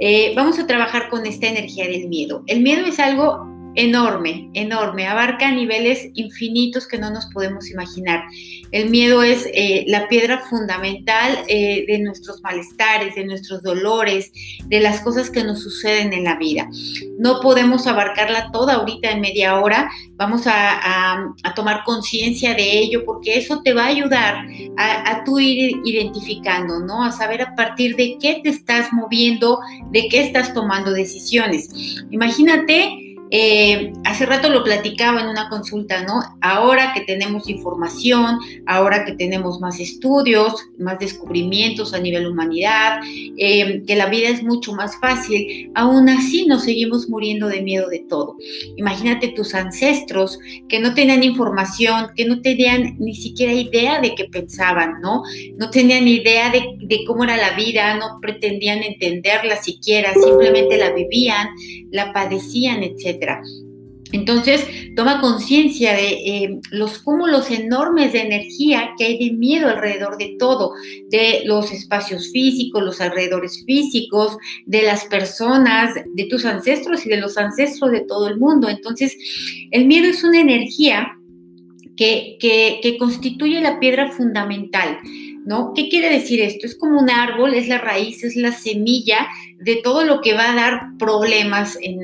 Eh, vamos a trabajar con esta energía del miedo. El miedo es algo enorme, enorme, abarca niveles infinitos que no nos podemos imaginar. El miedo es eh, la piedra fundamental eh, de nuestros malestares, de nuestros dolores, de las cosas que nos suceden en la vida. No podemos abarcarla toda ahorita en media hora, vamos a, tomar conciencia de ello porque eso te va a ayudar a, a tú ir identificando, ¿no? A saber a partir de qué te estás moviendo, de qué estás tomando decisiones. Imagínate eh, hace rato lo platicaba en una consulta, ¿no? Ahora que tenemos información, ahora que tenemos más estudios, más descubrimientos a nivel humanidad, eh, que la vida es mucho más fácil, aún así nos seguimos muriendo de miedo de todo. Imagínate tus ancestros que no tenían información, que no tenían ni siquiera idea de qué pensaban, ¿no? No tenían idea de, de cómo era la vida, no pretendían entenderla siquiera, simplemente la vivían, la padecían, etc. Entonces, toma conciencia de eh, los cúmulos enormes de energía que hay de miedo alrededor de todo, de los espacios físicos, los alrededores físicos, de las personas, de tus ancestros y de los ancestros de todo el mundo. Entonces, el miedo es una energía que, que constituye la piedra fundamental. ¿No? ¿Qué quiere decir esto? Es como un árbol, es la raíz, es la semilla de todo lo que va a dar problemas en,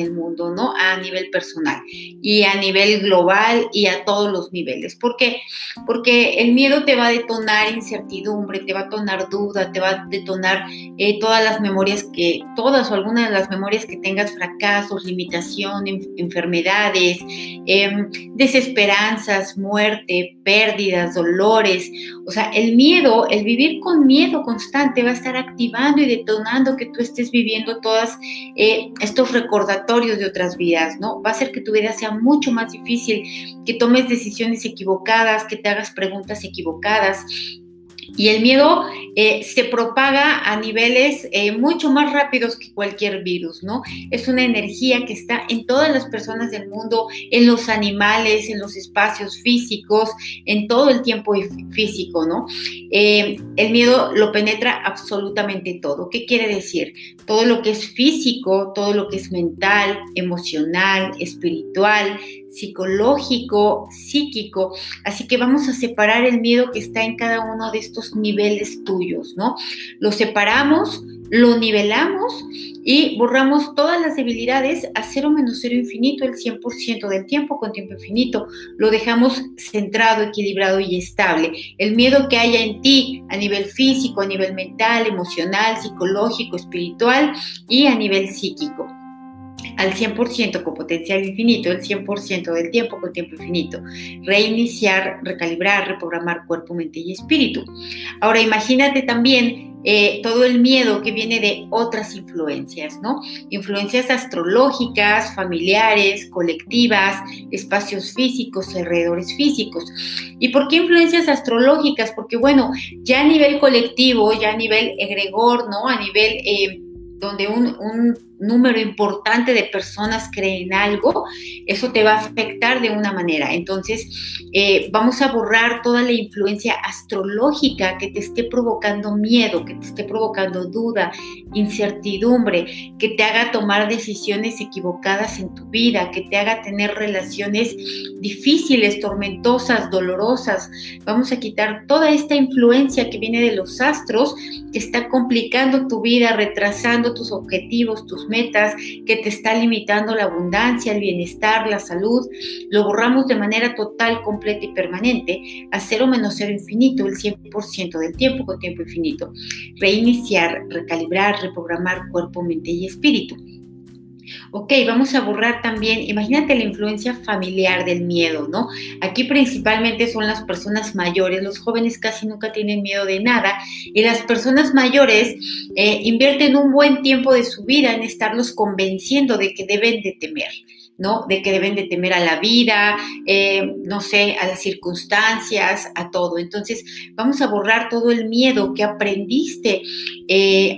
el mundo, ¿no? A nivel personal y a nivel global y a todos los niveles. ¿Por qué? Porque el miedo te va a detonar incertidumbre, te va a detonar duda, te va a detonar eh, todas las memorias que, todas o algunas de las memorias que tengas, fracasos, limitación, enfermedades, em, desesperanzas, muerte, pérdidas, dolores. O sea, el miedo, el vivir con miedo constante va a estar activando y detonando que tú estés viviendo todos eh, estos recordatorios de otras vidas, ¿no? Va a hacer que tu vida sea mucho más difícil, que tomes decisiones equivocadas, que te hagas preguntas equivocadas, y el miedo eh, se propaga a niveles eh, mucho más rápidos que cualquier virus, ¿no? Es una energía que está en todas las personas del mundo, en los animales, en los espacios físicos, en todo el tiempo físico, ¿no? Eh, el miedo lo penetra absolutamente todo. ¿Qué quiere decir? Todo lo que es físico, todo lo que es mental, emocional, espiritual, psicológico, psíquico. Así que vamos a separar el miedo que está en cada uno de estos niveles tuyos, ¿no? Lo separamos, lo nivelamos y borramos todas las debilidades a cero menos cero infinito, el 100% del tiempo con tiempo infinito. Lo dejamos centrado, equilibrado y estable. El miedo que haya en ti a nivel físico, a nivel mental, emocional, psicológico, espiritual y a nivel psíquico al 100% con potencial infinito, el 100% del tiempo con tiempo infinito. Reiniciar, recalibrar, reprogramar cuerpo, mente y espíritu. Ahora imagínate también eh, todo el miedo que viene de otras influencias, ¿no? Influencias astrológicas, familiares, colectivas, espacios físicos, alrededores físicos. ¿Y por qué influencias astrológicas? Porque bueno, ya a nivel colectivo, ya a nivel egregor, ¿no? A nivel... Eh, donde un, número importante de personas creen algo, eso te va a afectar de una manera. Entonces, eh, vamos a borrar toda la influencia astrológica que te esté provocando miedo, que te esté provocando duda, incertidumbre, que te haga tomar decisiones equivocadas en tu vida, que te haga tener relaciones difíciles, tormentosas, dolorosas. Vamos a quitar toda esta influencia que viene de los astros, que está complicando tu vida, retrasando tus objetivos, tus metas, que te está limitando la abundancia, el bienestar, la salud, lo borramos de manera total, completa y permanente a cero menos cero infinito, el 100% del tiempo con tiempo infinito. Reiniciar, recalibrar, reprogramar cuerpo, mente y espíritu. Ok, vamos a borrar también, imagínate la influencia familiar del miedo, ¿no? Aquí principalmente son las personas mayores, los jóvenes casi nunca tienen miedo de nada y las personas mayores eh, invierten un buen tiempo de su vida en estarlos convenciendo de que deben de temer ¿no? De que deben de temer a la vida, eh, no sé, a las circunstancias, a todo. Entonces, vamos a borrar todo el miedo que aprendiste eh,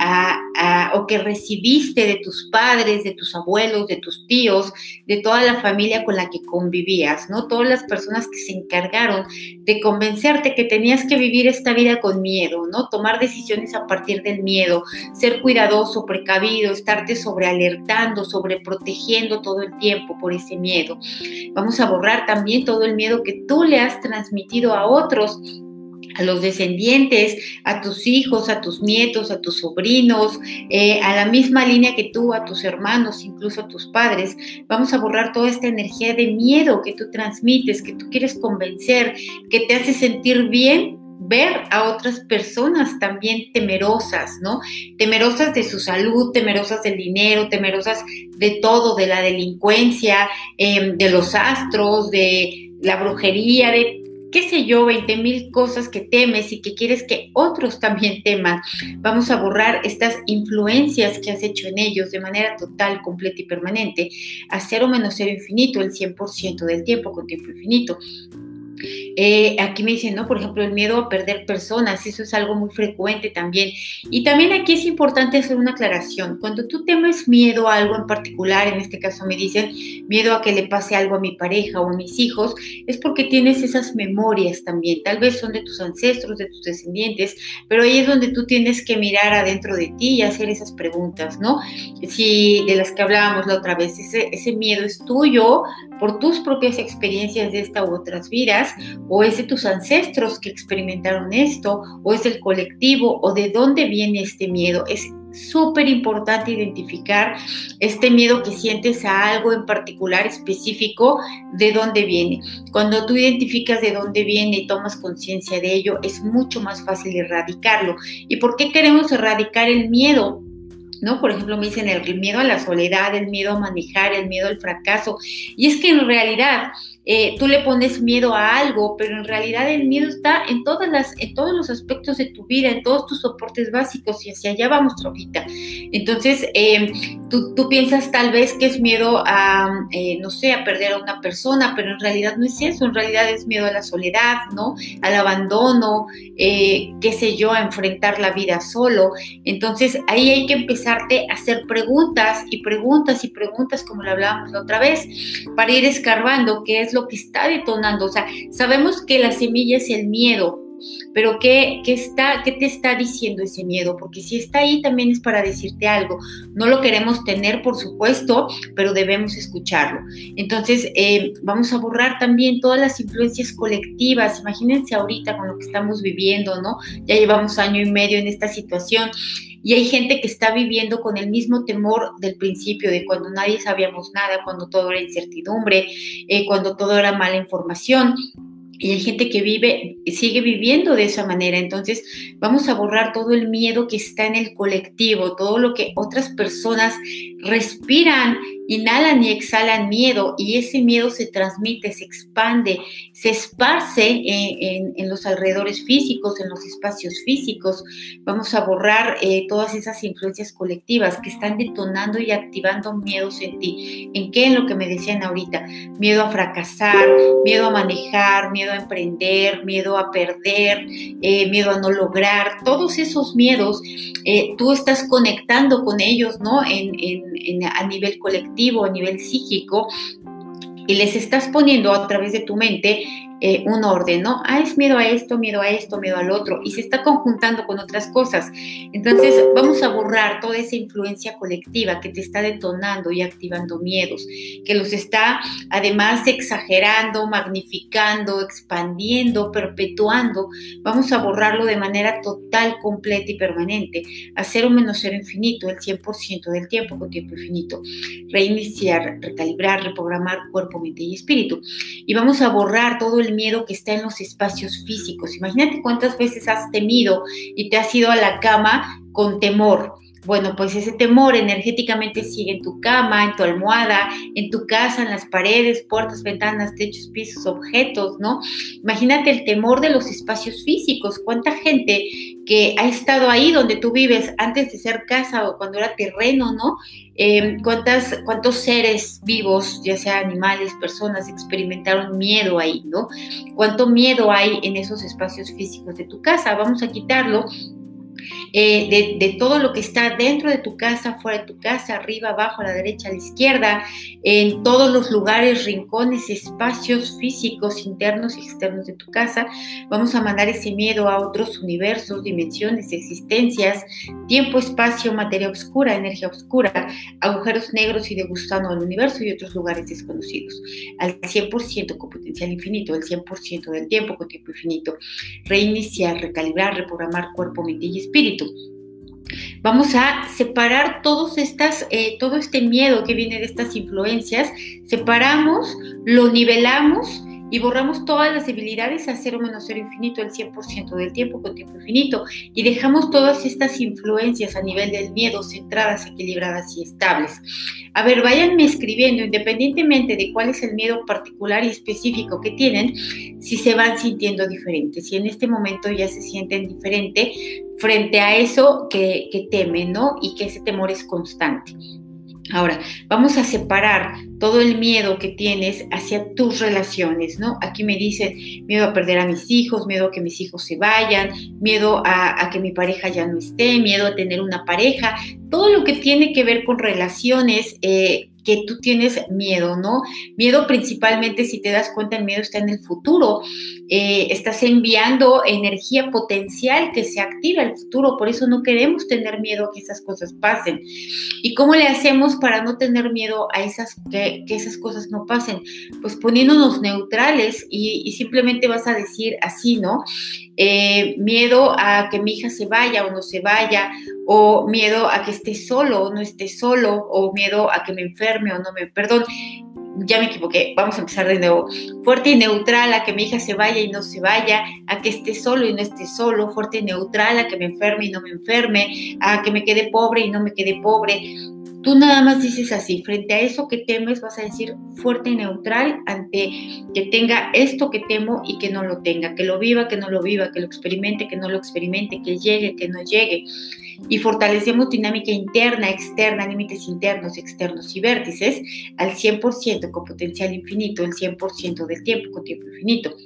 o que recibiste de tus padres, de tus abuelos, de tus tíos, de toda la familia con la que convivías, ¿no? Todas las personas que se encargaron de convencerte que tenías que vivir esta vida con miedo, ¿no? Tomar decisiones a partir del miedo, ser cuidadoso, precavido, estarte sobrealertando, sobreprotegiendo todo el tiempo por ese miedo. Vamos a borrar también todo el miedo que tú le has transmitido a otros a los descendientes, a tus hijos, a tus nietos, a tus sobrinos, eh, a la misma línea que tú, a tus hermanos, incluso a tus padres. Vamos a borrar toda esta energía de miedo que tú transmites, que tú quieres convencer, que te hace sentir bien ver a otras personas también temerosas, ¿no? Temerosas de su salud, temerosas del dinero, temerosas de todo, de la delincuencia, em, de los astros, de la brujería, de qué sé yo, 20 mil cosas que temes y que quieres que otros también teman. Vamos a borrar estas influencias que has hecho en ellos de manera total, completa y permanente, a cero menos cero infinito, el 100% del tiempo con tiempo infinito. Eh, aquí me dicen, ¿no? Por ejemplo, el miedo a perder personas, eso es algo muy frecuente también. Y también aquí es importante hacer una aclaración. Cuando tú temes miedo a algo en particular, en este caso me dicen miedo a que le pase algo a mi pareja o a mis hijos, es porque tienes esas memorias también. Tal vez son de tus ancestros, de tus descendientes, pero ahí es donde tú tienes que mirar adentro de ti y hacer esas preguntas, ¿no? Si de las que hablábamos la otra vez, ese, ese miedo es tuyo por tus propias experiencias de esta u otras vidas o es de tus ancestros que experimentaron esto, o es el colectivo, o de dónde viene este miedo. Es súper importante identificar este miedo que sientes a algo en particular específico, de dónde viene. Cuando tú identificas de dónde viene y tomas conciencia de ello, es mucho más fácil erradicarlo. ¿Y por qué queremos erradicar el miedo? ¿no? Por ejemplo, me dicen el miedo a la soledad, el miedo a manejar, el miedo al fracaso. Y es que en realidad eh, tú le pones miedo a algo, pero en realidad el miedo está en, todas las, en todos los aspectos de tu vida, en todos tus soportes básicos y hacia allá vamos, Trojita. Entonces, em, tú, piensas tal vez que es miedo a, eh, no sé, a perder a una persona, pero en realidad no es eso, en realidad es miedo a la soledad, ¿no? Al abandono, eh, qué sé yo, a enfrentar la vida solo. Entonces, ahí hay que empezarte a hacer preguntas y preguntas y preguntas, como lo hablábamos la otra vez, para ir escarbando qué es lo que está detonando. O sea, sabemos que la semilla es el miedo, pero ¿qué, está, ¿qué te está diciendo ese miedo? Porque si está ahí también es para decirte algo. No lo queremos tener, por supuesto, pero debemos escucharlo. Entonces, eh, vamos a borrar también todas las influencias colectivas. Imagínense ahorita con lo que estamos viviendo, ¿no? Ya llevamos año y medio en esta situación y hay gente que está viviendo con el mismo temor del principio, de cuando nadie sabíamos nada, cuando todo era incertidumbre, eh, cuando todo era mala información. Y hay gente que vive, sigue viviendo de esa manera. Entonces, vamos a borrar todo el miedo que está en el colectivo, todo lo que otras personas respiran inhalan y exhalan miedo y ese miedo se transmite, se expande, se esparce en, los alrededores físicos, en los espacios físicos. Vamos a borrar eh, todas esas influencias colectivas que están detonando y activando miedos en ti. ¿En qué? En lo que me decían ahorita. Miedo a fracasar, miedo a manejar, miedo a emprender, miedo a perder, eh, miedo a no lograr. Todos esos miedos, eh, tú estás conectando con ellos, ¿no? a nivel colectivo a nivel psíquico y les estás poniendo a través de tu mente eh, un orden, ¿no? Ah, es miedo a esto, miedo a esto, miedo al otro, y se está conjuntando con otras cosas. Entonces, vamos a borrar toda esa influencia colectiva que te está detonando y activando miedos, que los está además exagerando, magnificando, expandiendo, perpetuando. Vamos a borrarlo de manera total, completa y permanente, a cero menos cero infinito, el 100% del tiempo con tiempo infinito. Reiniciar, recalibrar, reprogramar cuerpo, mente y espíritu. Y vamos a borrar todo el miedo que está en los espacios físicos. Imagínate cuántas veces has temido y te has ido a la cama con temor bueno, pues ese temor energéticamente sigue en tu cama, en tu almohada, en tu casa, en las paredes, puertas, ventanas, techos, pisos, objetos, ¿no? Imagínate el temor de los espacios físicos. ¿Cuánta gente que ha estado ahí donde tú vives antes de ser casa o cuando era terreno, ¿no? Em, ¿cuántas, ¿Cuántos seres vivos, ya sea animales, personas, experimentaron miedo ahí, ¿no? ¿Cuánto miedo hay en esos espacios físicos de tu casa? Vamos a quitarlo eh, de, todo lo que está dentro de tu casa, fuera de tu casa, arriba, abajo, a la derecha, a la izquierda, en todos los lugares, rincones, espacios físicos, internos y externos de tu casa. Vamos a mandar ese miedo a otros universos, dimensiones, existencias, tiempo, espacio, materia oscura, energía oscura, agujeros negros y de gusano al universo y otros lugares desconocidos. Al 100% con potencial infinito, el 100% del tiempo con tiempo infinito. Reiniciar, recalibrar, reprogramar cuerpo, mente y espíritu. Vamos a separar todos estas, eh, todo este miedo que viene de estas influencias, separamos, lo nivelamos y borramos todas las debilidades a cero menos cero infinito el 100% del tiempo con tiempo infinito y dejamos todas estas influencias a nivel del miedo centradas, equilibradas y estables. A ver, váyanme escribiendo independientemente de cuál es el miedo particular y específico que tienen, si se van sintiendo diferentes, si en este momento ya se sienten diferente frente a eso que, que temen, ¿no? Y que ese temor es constante. Ahora, vamos a separar todo el miedo que tienes hacia tus relaciones, ¿no? Aquí me dicen miedo a perder a mis hijos, miedo a que mis hijos se vayan, miedo a, que mi pareja ya no esté, miedo a tener una pareja, todo lo que tiene que ver con relaciones eh, que tú tienes miedo, ¿no? Miedo principalmente, si te das cuenta, el miedo está en el futuro. Eh, estás enviando energía potencial que se activa el futuro, por eso no queremos tener miedo a que esas cosas pasen. ¿Y cómo le hacemos para no tener miedo a esas, que, esas cosas no pasen? Pues poniéndonos neutrales y, y simplemente vas a decir así, ¿no? Eh, miedo a que mi hija se vaya o no se vaya, o miedo a que esté solo o no esté solo, o miedo a que me enferme o no me, perdón, ya me equivoqué, vamos a empezar de nuevo. Fuerte y neutral a que mi hija se vaya y no se vaya, a que esté solo y no esté solo, fuerte y neutral a que me enferme y no me enferme, a que me quede pobre y no me quede pobre. Tú nada más dices así, frente a eso que temes vas a decir fuerte y neutral ante que tenga esto que temo y que no lo tenga, que lo viva, que no lo viva, que lo experimente, que no lo experimente, que llegue, que no llegue. Y fortalecemos dinámica interna, externa, límites internos, externos y vértices al 100% con potencial infinito, el 100% del tiempo con tiempo infinito.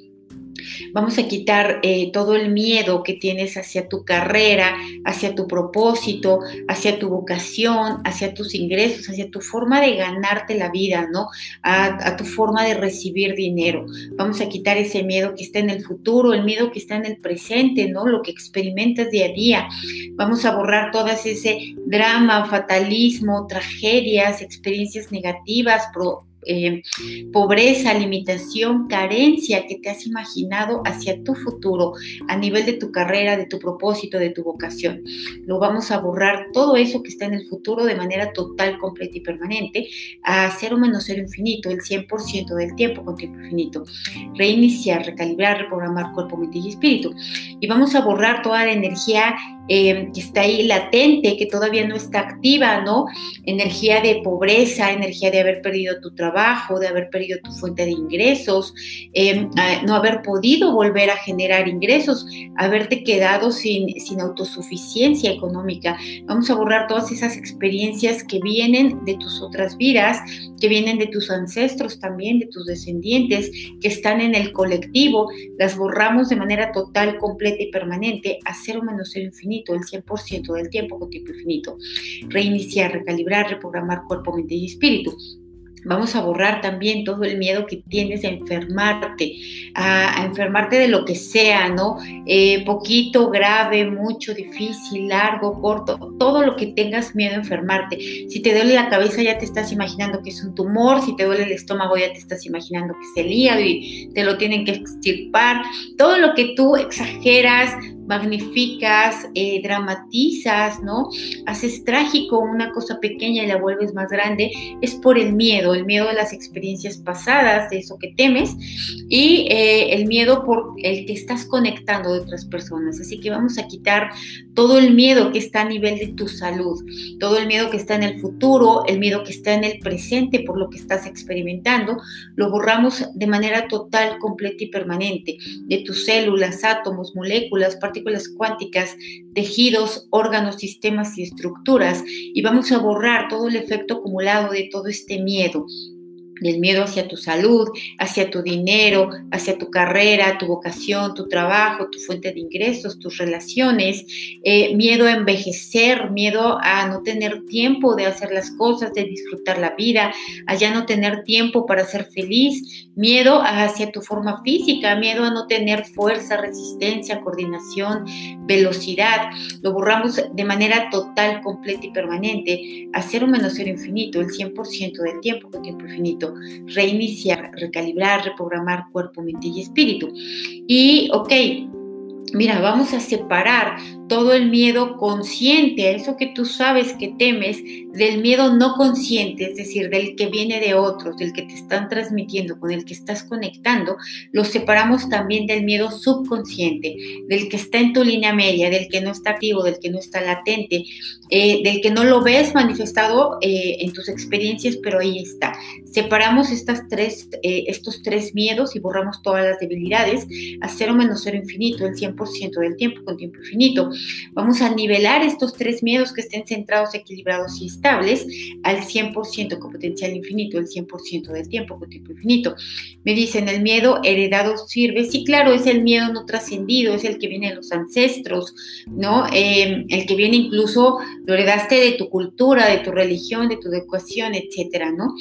Vamos a quitar eh, todo el miedo que tienes hacia tu carrera, hacia tu propósito, hacia tu vocación, hacia tus ingresos, hacia tu forma de ganarte la vida, ¿no? A, tu forma de recibir dinero. Vamos a quitar ese miedo que está en el futuro, el miedo que está en el presente, ¿no? Lo que experimentas día a día. Vamos a borrar todas ese drama, fatalismo, tragedias, experiencias negativas, eh, pobreza, limitación, carencia que te has imaginado hacia tu futuro, a nivel de tu carrera, de tu propósito, de tu vocación. Lo vamos a borrar todo eso que está en el futuro de manera total, completa y permanente, a cero menos cero infinito, el 100% del tiempo con tiempo infinito. Reiniciar, recalibrar, reprogramar cuerpo, mente y espíritu. Y vamos a borrar toda la energía eh, que está ahí latente, que todavía no está activa, ¿no? Energía de pobreza, energía de haber perdido tu trabajo, de haber perdido tu fuente de ingresos, em, no haber podido volver a generar ingresos, haberte quedado sin, sin autosuficiencia económica. Vamos a borrar todas esas experiencias que vienen de tus otras vidas, que vienen de tus ancestros también, de tus descendientes, que están en el colectivo, las borramos de manera total, completa y permanente a cero menos cero infinito el 100% del tiempo con tiempo infinito. Reiniciar, recalibrar, reprogramar cuerpo, mente y espíritu. Vamos a borrar también todo el miedo que tienes a enfermarte, a, enfermarte de lo que sea, ¿no? Eh, poquito, grave, mucho, difícil, largo, corto, todo lo que tengas miedo a enfermarte. Si te duele la cabeza ya te estás imaginando que es un tumor, si te duele el estómago ya te estás imaginando que es el hígado y te lo tienen que extirpar. Todo lo que tú exageras, magnificas, eh, dramatizas, ¿no? Haces trágico una cosa pequeña y la vuelves más grande, es por el miedo, el miedo a las experiencias pasadas, de eso que temes, y eh, el miedo por el que estás conectando de otras personas. Así que vamos a quitar todo el miedo que está a nivel de tu salud, todo el miedo que está en el futuro, el miedo que está en el presente por lo que estás experimentando, lo borramos de manera total, completa y permanente de tus células, átomos, moléculas, partículas cuánticas, tejidos, órganos, sistemas y estructuras y vamos a borrar todo el efecto acumulado de todo este miedo del miedo hacia tu salud, hacia tu dinero, hacia tu carrera, tu vocación, tu trabajo, tu fuente de ingresos, tus relaciones, eh, miedo a envejecer, miedo a no tener tiempo de hacer las cosas, de disfrutar la vida, a ya no tener tiempo para ser feliz, miedo hacia tu forma física, miedo a no tener fuerza, resistencia, coordinación, velocidad. Lo borramos de manera total, completa y permanente a cero menos cero infinito, el 100% del tiempo con tiempo infinito reiniciar, recalibrar, reprogramar cuerpo, mente y espíritu. Y, ok, mira, vamos a separar todo el miedo consciente, eso que tú sabes que temes, del miedo no consciente, es decir, del que viene de otros, del que te están transmitiendo, con el que estás conectando, lo separamos también del miedo subconsciente, del que está en tu línea media, del que no está activo, del que no está latente, eh, del que no lo ves manifestado eh, en tus experiencias, pero ahí está. Separamos estas tres, eh, estos tres miedos y borramos todas las debilidades a cero menos cero infinito, el 100% del tiempo con tiempo infinito. Vamos a nivelar estos tres miedos que estén centrados, equilibrados y estables al 100% con potencial infinito, el 100% del tiempo con tiempo infinito. Me dicen, el miedo heredado sirve. Sí, claro, es el miedo no trascendido, es el que viene de los ancestros, ¿no? Em, el que viene incluso, lo heredaste de tu cultura, de tu religión, de tu educación, etcétera, ¿no?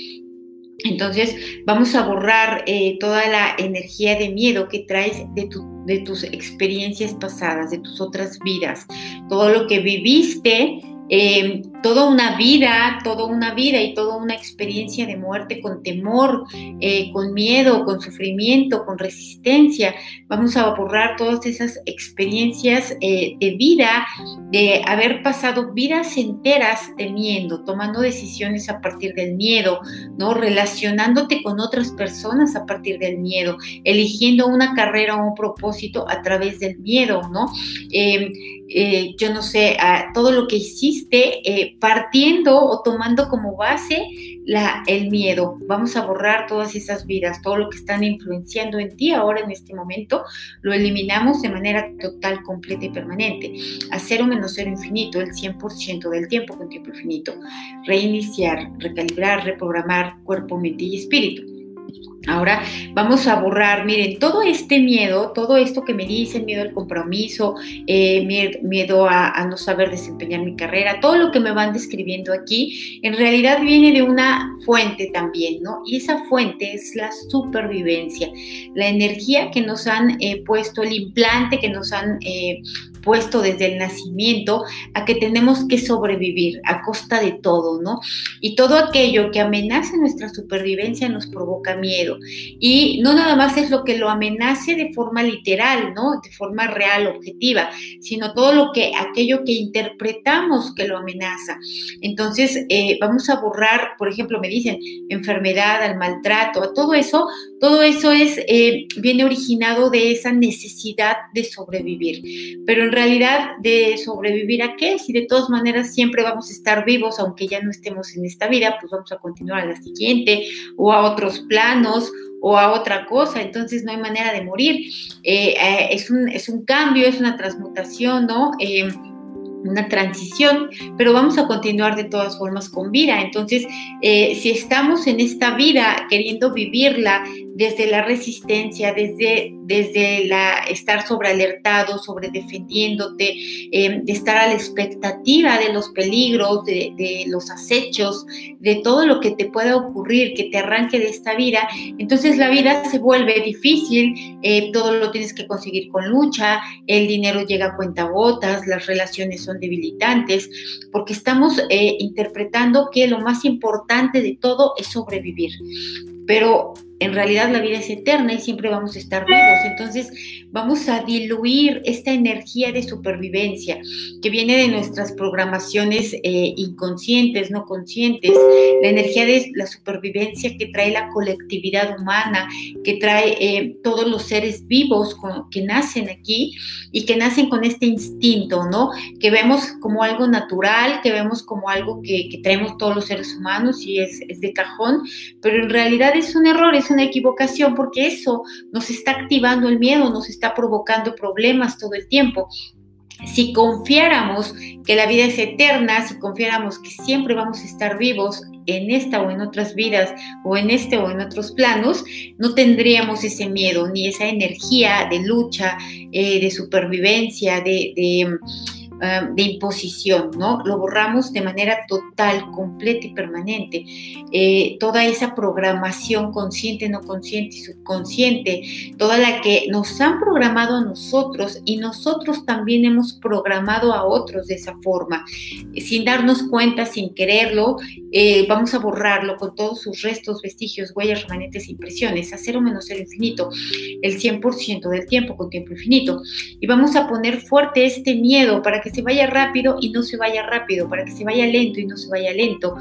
Entonces vamos a borrar eh, toda la energía de miedo que traes de, de tus experiencias pasadas, de tus otras vidas, todo lo que viviste eh, toda una vida, toda una vida y toda una experiencia de muerte con temor, eh, con miedo, con sufrimiento, con resistencia. Vamos a borrar todas esas experiencias eh, de vida, de haber pasado vidas enteras temiendo, tomando decisiones a partir del miedo, ¿no? Relacionándote con otras personas a partir del miedo, eligiendo una carrera o un propósito a través del miedo, ¿no? Eh, yo no sé, todo lo que hiciste, partiendo o tomando como base la, el miedo. Vamos a borrar todas esas vidas, todo lo que están influenciando en ti ahora en este momento, lo eliminamos de manera total, completa y permanente. A cero menos cero infinito, el 100% del tiempo con tiempo infinito. Reiniciar, recalibrar, reprogramar cuerpo, mente y espíritu. Ahora vamos a borrar, miren, todo este miedo, todo esto que me dicen, miedo al compromiso, eh, miedo, a, no saber desempeñar mi carrera, todo lo que me van describiendo aquí, en realidad viene de una fuente también, ¿no? Y esa fuente es la supervivencia, la energía que nos han eh, puesto, el implante que nos han eh, puesto desde el nacimiento a que tenemos que sobrevivir a costa de todo, ¿no? Y todo aquello que amenaza nuestra supervivencia nos provoca miedo. Y no nada más es lo que lo amenace de forma literal, ¿no? De forma real, objetiva, sino todo lo que, aquello que interpretamos que lo amenaza. Entonces, eh, vamos a borrar, por ejemplo, me dicen enfermedad, al maltrato, a todo eso, todo eso es, eh, viene originado de esa necesidad de sobrevivir. Pero en realidad de sobrevivir a qué, si de todas maneras siempre vamos a estar vivos, aunque ya no estemos en esta vida, pues vamos a continuar a la siguiente o a otros planos o a otra cosa, entonces no hay manera de morir. Eh, eh, es, un, es, un, cambio, es una transmutación, ¿no? Una transición, pero vamos a continuar de todas formas con vida. Entonces, si estamos en esta vida queriendo vivirla desde la resistencia, desde, desde la estar sobrealertado, sobre defendiéndote, em, de estar a la expectativa de los peligros, de, los acechos, de todo lo que te pueda ocurrir, que te arranque de esta vida, entonces la vida se vuelve difícil, eh, todo lo tienes que conseguir con lucha, el dinero llega a cuentagotas, las relaciones son debilitantes, porque estamos eh, interpretando que lo más importante de todo es sobrevivir. Pero en realidad la vida es eterna y siempre vamos a estar vivos. Entonces vamos a diluir esta energía de supervivencia que viene de nuestras programaciones eh, inconscientes, no conscientes, la energía de la supervivencia que trae la colectividad humana, que trae eh, todos los seres vivos que nacen aquí y que nacen con este instinto, ¿no? Que vemos como algo natural, que vemos como algo que, traemos todos los seres humanos y es, es de cajón, pero en realidad es un error, es una equivocación porque eso nos está activando el miedo, nos está provocando problemas todo el tiempo. Si confiáramos que la vida es eterna, si confiáramos que siempre vamos a estar vivos en esta o en otras vidas o en este o en otros planos, no tendríamos ese miedo ni esa energía de lucha, eh, de supervivencia, de De imposición, ¿no? Lo borramos de manera total, completa y permanente. Eh, toda esa programación consciente, no consciente y subconsciente, toda la que nos han programado a nosotros y nosotros también hemos programado a otros de esa forma, sin darnos cuenta, sin quererlo, eh, vamos a borrarlo con todos sus restos, vestigios, huellas, remanentes, impresiones, a cero menos cero infinito, el 100% del tiempo con tiempo infinito. Y vamos a poner fuerte este miedo para que se vaya rápido y no se vaya rápido, para que se vaya lento y no se vaya lento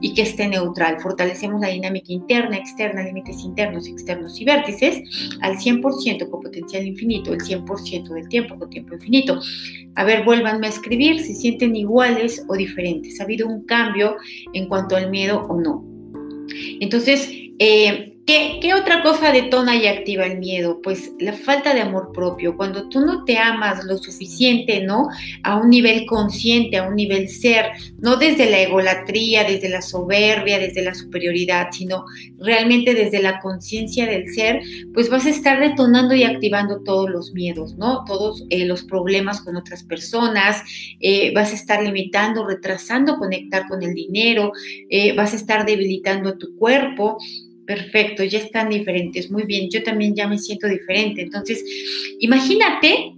y que esté neutral. Fortalecemos la dinámica interna, externa, límites internos, externos y vértices al 100% con potencial infinito, el 100% del tiempo con tiempo infinito. A ver, vuélvanme a escribir si sienten iguales o diferentes. ¿Ha habido un cambio en cuanto al miedo o no? Entonces, eh, ¿Qué, otra cosa detona y activa el miedo? Pues la falta de amor propio. Cuando tú no te amas lo suficiente, ¿no? A un nivel consciente, a un nivel ser, no desde la egolatría, desde la soberbia, desde la superioridad, sino realmente desde la conciencia del ser, pues vas a estar detonando y activando todos los miedos, ¿no? Todos eh, los problemas con otras personas, eh, vas a estar limitando, retrasando conectar con el dinero, eh, vas a estar debilitando tu cuerpo perfecto, ya están diferentes, muy bien, yo también ya me siento diferente. Entonces, imagínate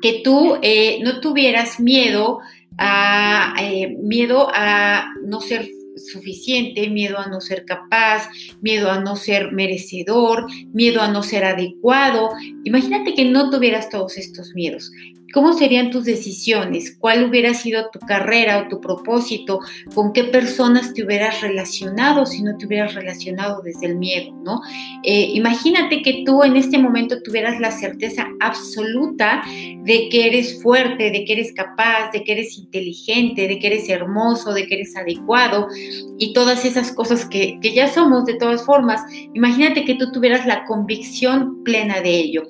que tú eh, no tuvieras miedo a, eh, miedo a no ser suficiente, miedo a no ser capaz, miedo a no ser merecedor, miedo a no ser adecuado. Imagínate que no tuvieras todos estos miedos. ¿Cómo serían tus decisiones? ¿Cuál hubiera sido tu carrera o tu propósito? ¿Con qué personas te hubieras relacionado si no te hubieras relacionado desde el miedo? ¿no? Eh, imagínate que tú en este momento tuvieras la certeza absoluta de que eres fuerte, de que eres capaz, de que eres inteligente, de que eres hermoso, de que eres adecuado y todas esas cosas que, que ya somos de todas formas. Imagínate que tú tuvieras la convicción plena de ello.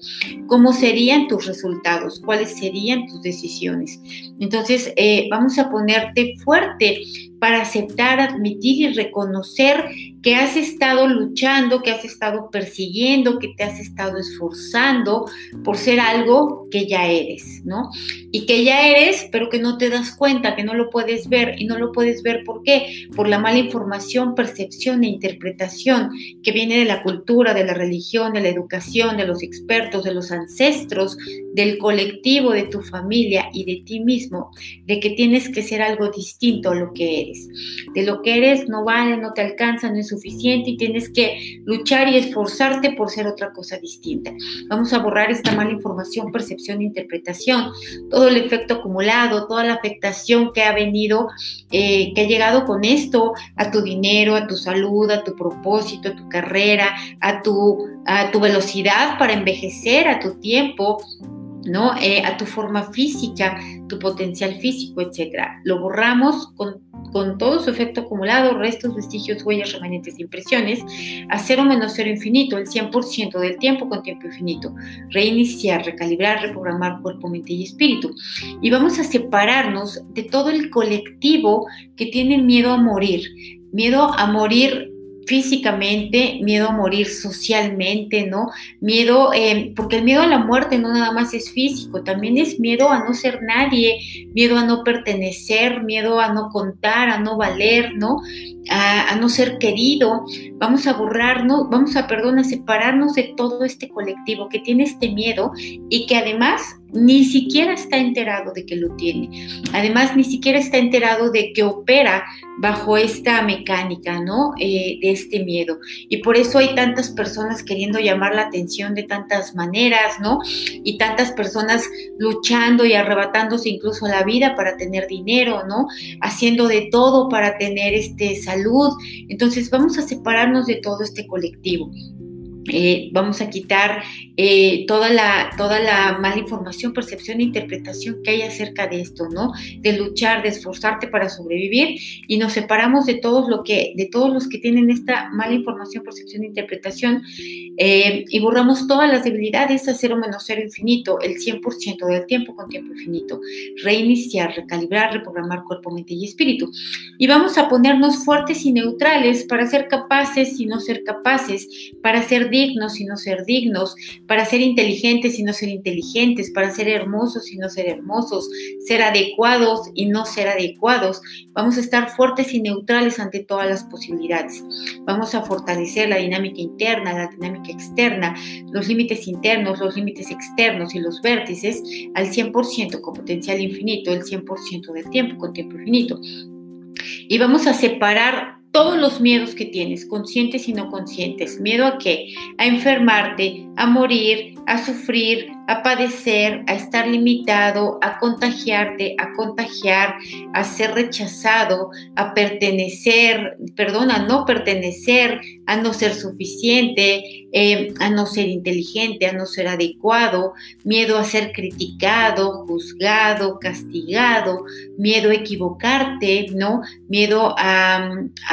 ¿Cómo serían tus resultados? ¿Cuáles serían? Tus decisiones. Entonces, eh, vamos a ponerte fuerte para aceptar, admitir y reconocer que has estado luchando, que has estado persiguiendo, que te has estado esforzando por ser algo que ya eres, ¿no? Y que ya eres, pero que no te das cuenta, que no lo puedes ver. Y no lo puedes ver, ¿por qué? Por la mala información, percepción e interpretación que viene de la cultura, de la religión, de la educación, de los expertos, de los ancestros, del colectivo, de tu familia y de ti mismo, de que tienes que ser algo distinto a lo que eres. De lo que eres no vale, no te alcanza, no es suficiente y tienes que luchar y esforzarte por ser otra cosa distinta. Vamos a borrar esta mala información, percepción interpretación, todo el efecto acumulado, toda la afectación que ha venido, eh, que ha llegado con esto a tu dinero, a tu salud, a tu propósito, a tu carrera, a tu, a tu velocidad para envejecer, a tu tiempo, ¿no? Eh, a tu forma física, tu potencial físico, etcétera. Lo borramos con con todo su efecto acumulado, restos, vestigios, huellas, remanentes, impresiones, a cero menos cero infinito, el 100% del tiempo con tiempo infinito. Reiniciar, recalibrar, reprogramar cuerpo, mente y espíritu. Y vamos a separarnos de todo el colectivo que tiene miedo a morir. Miedo a morir físicamente, miedo a morir socialmente, ¿no? Miedo, eh, porque el miedo a la muerte no nada más es físico, también es miedo a no ser nadie, miedo a no pertenecer, miedo a no contar, a no valer, ¿no? A, no ser querido. Vamos a borrarnos, vamos a, perdón, a separarnos de todo este colectivo que tiene este miedo y que además ni siquiera está enterado de que lo tiene. Además, ni siquiera está enterado de que opera bajo esta mecánica, ¿no? Eh, de este miedo. Y por eso hay tantas personas queriendo llamar la atención de tantas maneras, ¿no? Y tantas personas luchando y arrebatándose incluso la vida para tener dinero, ¿no? Haciendo de todo para tener este salud. Entonces vamos a separarnos de todo este colectivo. Eh, vamos a quitar eh, toda, la, toda la mala información, percepción e interpretación que hay acerca de esto, ¿no? De luchar, de esforzarte para sobrevivir y nos separamos de todos, lo que, de todos los que tienen esta mala información, percepción e interpretación eh, y borramos todas las debilidades a cero menos cero infinito, el 100% del tiempo con tiempo infinito. Reiniciar, recalibrar, reprogramar cuerpo, mente y espíritu. Y vamos a ponernos fuertes y neutrales para ser capaces y no ser capaces, para ser dignos y no ser dignos, para ser inteligentes y no ser inteligentes, para ser hermosos y no ser hermosos, ser adecuados y no ser adecuados. Vamos a estar fuertes y neutrales ante todas las posibilidades. Vamos a fortalecer la dinámica interna, la dinámica externa, los límites internos, los límites externos y los vértices al 100% con potencial infinito, el 100% del tiempo con tiempo infinito. Y vamos a separar todos los miedos que tienes, conscientes y no conscientes. ¿Miedo a qué? A enfermarte, a morir, a sufrir, a padecer, a estar limitado, a contagiarte, a contagiar, a ser rechazado, a pertenecer, perdón, a no pertenecer, a no ser suficiente, eh, a no ser inteligente, a no ser adecuado, miedo a ser criticado, juzgado, castigado, miedo a equivocarte, ¿no? Miedo a,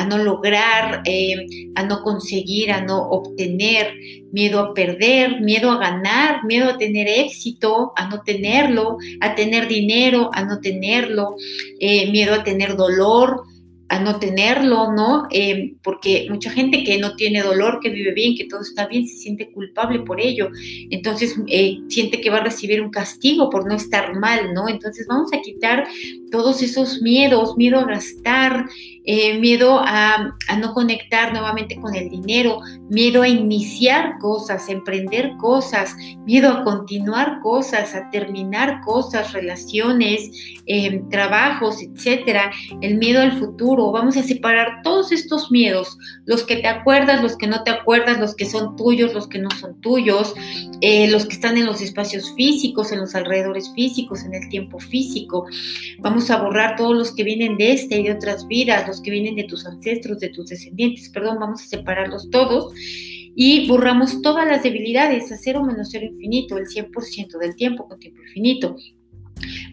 no lograr, eh, a no conseguir, a no obtener, miedo a perder, miedo a ganar, miedo a tener éxito, a no tenerlo, a tener dinero, a no tenerlo, eh, miedo a tener dolor, a no tenerlo, ¿no? Eh, porque mucha gente que no tiene dolor, que vive bien, que todo está bien, se siente culpable por ello. Entonces eh, siente que va a recibir un castigo por no estar mal, ¿no? Entonces vamos a quitar todos esos miedos, miedo a gastar, eh, miedo a, no conectar nuevamente con el dinero, miedo a iniciar cosas, emprender cosas, miedo a continuar cosas, a terminar cosas, relaciones, trabajos, etcétera, el miedo al futuro. Vamos a separar todos estos miedos, los que te acuerdas, los que no te acuerdas, los que son tuyos, los que no son tuyos, eh, los que están en los espacios físicos, en los alrededores físicos, en el tiempo físico. Vamos a borrar todos los que vienen de esta y de otras vidas que vienen de tus ancestros, de tus descendientes, perdón, vamos a separarlos todos y borramos todas las debilidades a cero menos cero infinito, el 100% del tiempo con tiempo infinito.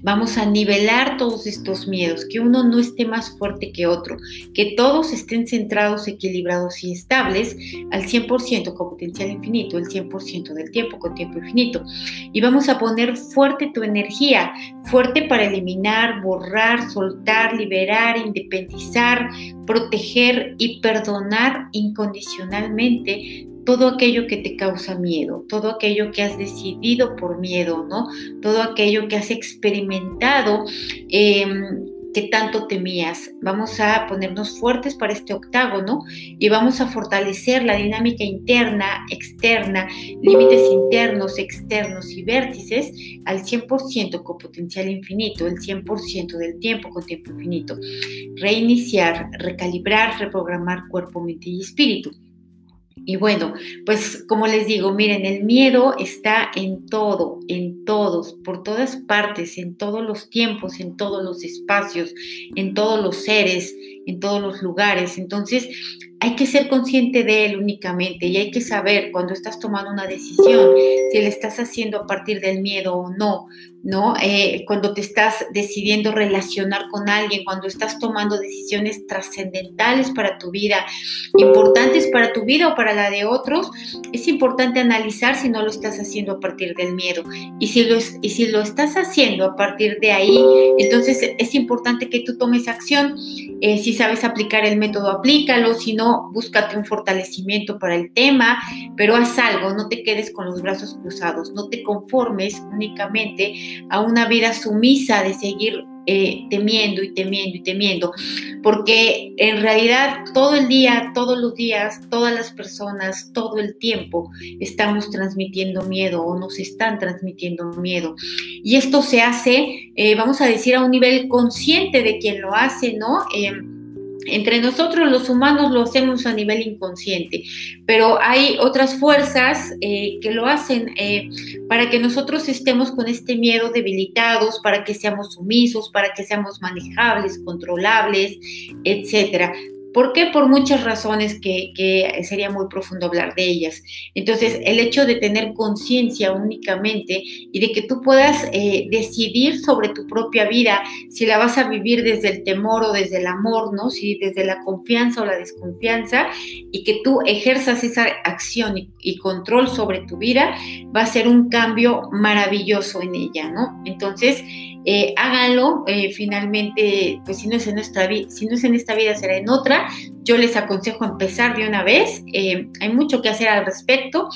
Vamos a nivelar todos estos miedos, que uno no esté más fuerte que otro, que todos estén centrados, equilibrados y estables al 100% con potencial infinito, el 100% del tiempo con tiempo infinito. Y vamos a poner fuerte tu energía, fuerte para eliminar, borrar, soltar, liberar, independizar, proteger y perdonar incondicionalmente todo aquello que te causa miedo, todo aquello que has decidido por miedo, ¿no? Todo aquello que has experimentado. Em, que tanto temías. Vamos a ponernos fuertes para este octágono y vamos a fortalecer la dinámica interna, externa, límites internos, externos y vértices al 100% con potencial infinito, el 100% del tiempo con tiempo infinito. Reiniciar, recalibrar, reprogramar cuerpo, mente y espíritu. Y bueno, pues como les digo, miren, el miedo está en todo, en todos, por todas partes, en todos los tiempos, en todos los espacios, en todos los seres, en todos los lugares. Entonces, hay que ser consciente de él únicamente y hay que saber cuando estás tomando una decisión si le estás haciendo a partir del miedo o no, ¿no? Eh, cuando te estás decidiendo relacionar con alguien, cuando estás tomando decisiones trascendentales para tu vida, importantes para tu vida o para la de otros, es importante analizar si no lo estás haciendo a partir del miedo. Y si lo, y si lo estás haciendo a partir de ahí, entonces es importante que tú tomes acción. Eh, si sabes aplicar el método, aplícalo. Si no, búscate un fortalecimiento para el tema, pero haz algo, no te quedes con los brazos cruzados, no te conformes únicamente a una vida sumisa de seguir eh, temiendo y temiendo y temiendo, porque en realidad todo el día, todos los días, todas las personas, todo el tiempo estamos transmitiendo miedo o nos están transmitiendo miedo. Y esto se hace, eh, vamos a decir, a un nivel consciente de quien lo hace, ¿no? Em, entre nosotros los humanos lo hacemos a nivel inconsciente, pero hay otras fuerzas eh, que lo hacen eh, para que nosotros estemos con este miedo debilitados, para que seamos sumisos, para que seamos manejables, controlables, etcétera. ¿Por qué? Por muchas razones que, sería muy profundo hablar de ellas. Entonces, el hecho de tener conciencia únicamente y de que tú puedas eh, decidir sobre tu propia vida, si la vas a vivir desde el temor o desde el amor, ¿no? Si desde la confianza o la desconfianza, y que tú ejerzas esa acción y, control sobre tu vida, va a ser un cambio maravilloso en ella, ¿no? Entonces, eh, háganlo, eh, finalmente, pues si no, es en nuestra si no es en esta vida, será en otra yo les aconsejo empezar de una vez. Eh, hay mucho que hacer al respecto